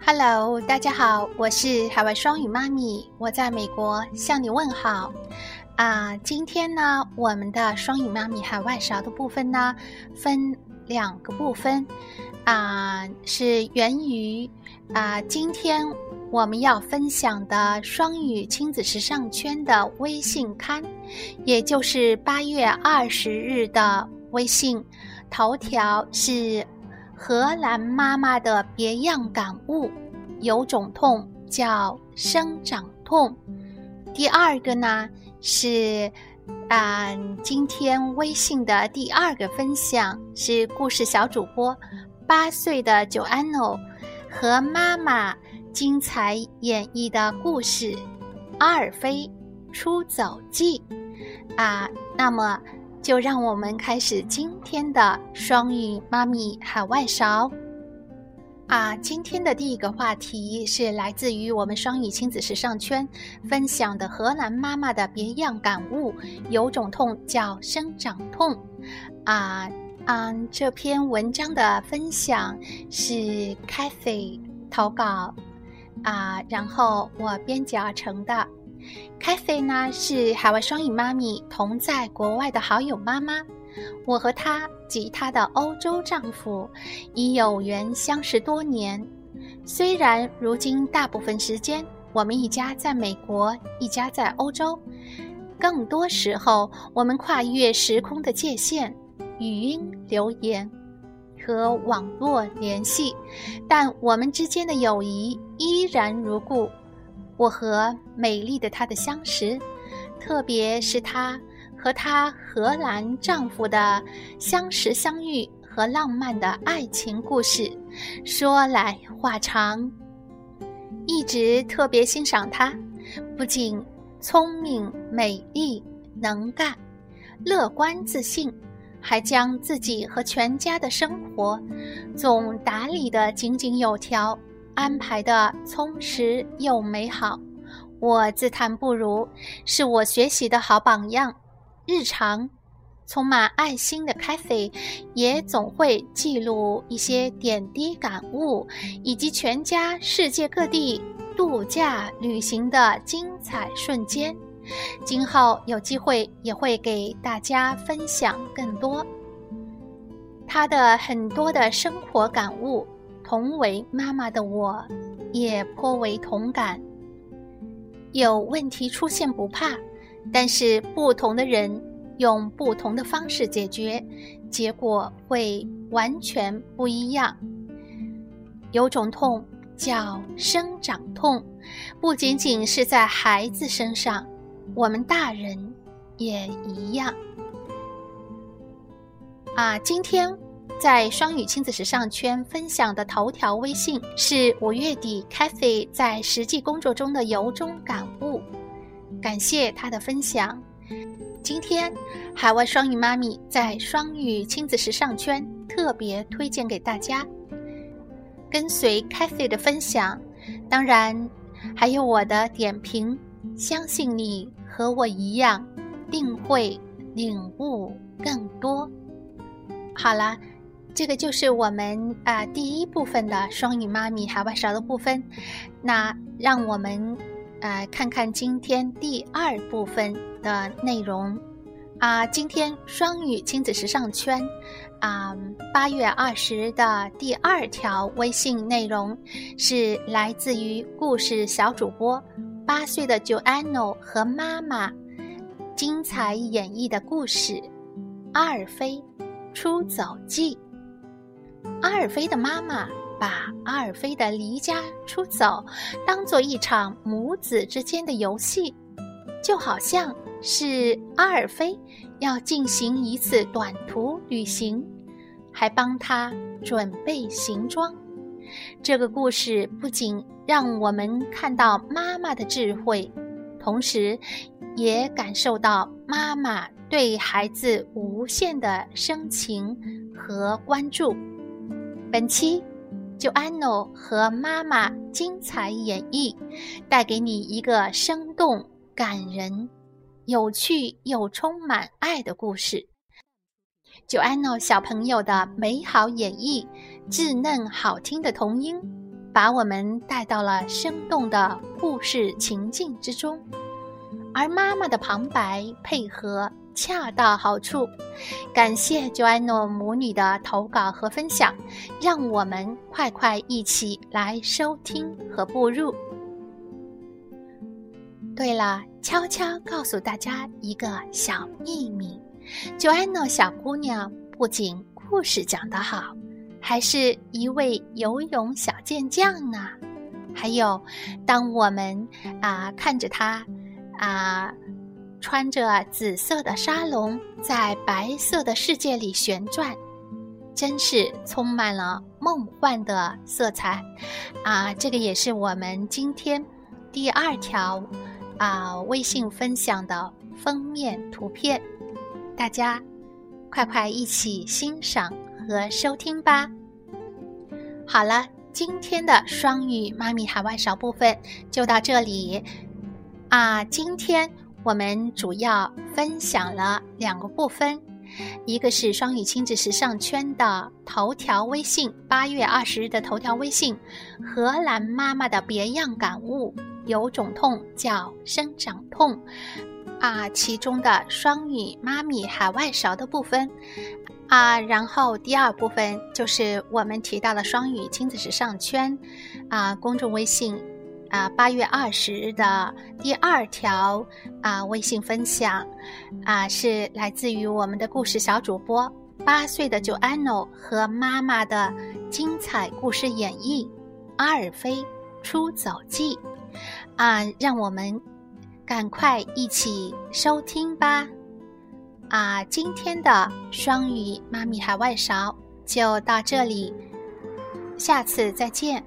Hello，大家好，我是海外双语妈咪，我在美国向你问好。啊，今天呢，我们的双语妈咪海外勺的部分呢，分两个部分，啊，是源于啊，今天我们要分享的双语亲子时尚圈的微信刊，也就是八月二十日的微信头条是。荷兰妈妈的别样感悟，有种痛叫生长痛。第二个呢是，啊，今天微信的第二个分享是故事小主播八岁的九安诺和妈妈精彩演绎的故事《阿尔菲出走记》啊，那么。就让我们开始今天的双语妈咪海外勺啊！今天的第一个话题是来自于我们双语亲子时尚圈分享的荷兰妈妈的别样感悟：有种痛叫生长痛啊！嗯，这篇文章的分享是 Cathy 投稿啊，然后我编辑而成的。凯菲呢是海外双语妈咪，同在国外的好友妈妈。我和她及她的欧洲丈夫已有缘相识多年。虽然如今大部分时间我们一家在美国，一家在欧洲，更多时候我们跨越时空的界限，语音留言和网络联系，但我们之间的友谊依然如故。我和美丽的她的相识，特别是她和她荷兰丈夫的相识相遇和浪漫的爱情故事，说来话长。一直特别欣赏她，不仅聪明、美丽、能干、乐观、自信，还将自己和全家的生活总打理得井井有条。安排的充实又美好，我自叹不如，是我学习的好榜样。日常充满爱心的 Cathy 也总会记录一些点滴感悟，以及全家世界各地度假旅行的精彩瞬间。今后有机会也会给大家分享更多他的很多的生活感悟。同为妈妈的我，也颇为同感。有问题出现不怕，但是不同的人用不同的方式解决，结果会完全不一样。有种痛叫生长痛，不仅仅是在孩子身上，我们大人也一样。啊，今天。在双语亲子时尚圈分享的头条微信是五月底 Cathy 在实际工作中的由衷感悟，感谢她的分享。今天海外双语妈咪在双语亲子时尚圈特别推荐给大家，跟随 Cathy 的分享，当然还有我的点评，相信你和我一样，定会领悟更多。好了。这个就是我们啊第一部分的双语妈咪海外勺的部分，那让我们呃看看今天第二部分的内容啊。今天双语亲子时尚圈啊八月二十的第二条微信内容是来自于故事小主播八岁的 Joanno 和妈妈精彩演绎的故事《阿尔菲出走记》。阿尔菲的妈妈把阿尔菲的离家出走当做一场母子之间的游戏，就好像是阿尔菲要进行一次短途旅行，还帮他准备行装。这个故事不仅让我们看到妈妈的智慧，同时也感受到妈妈对孩子无限的深情和关注。本期就安诺和妈妈精彩演绎，带给你一个生动、感人、有趣又充满爱的故事。就安诺小朋友的美好演绎，稚嫩好听的童音，把我们带到了生动的故事情境之中，而妈妈的旁白配合恰到好处。感谢 Joanna 母女的投稿和分享，让我们快快一起来收听和步入。对了，悄悄告诉大家一个小秘密：Joanna 小姑娘不仅故事讲得好。还是一位游泳小健将呢。还有，当我们啊看着她啊穿着紫色的沙龙在白色的世界里旋转，真是充满了梦幻的色彩啊！这个也是我们今天第二条啊微信分享的封面图片，大家快快一起欣赏和收听吧。好了，今天的双语妈咪海外勺部分就到这里啊。今天我们主要分享了两个部分，一个是双语亲子时尚圈的头条微信，八月二十日的头条微信，荷兰妈妈的别样感悟，有种痛叫生长痛啊，其中的双语妈咪海外勺的部分。啊，然后第二部分就是我们提到了双语亲子时尚圈，啊，公众微信，啊，八月二十日的第二条啊微信分享，啊，是来自于我们的故事小主播八岁的 Joanna 和妈妈的精彩故事演绎《阿尔菲出走记》，啊，让我们赶快一起收听吧。啊，今天的双语妈咪海外勺就到这里，下次再见。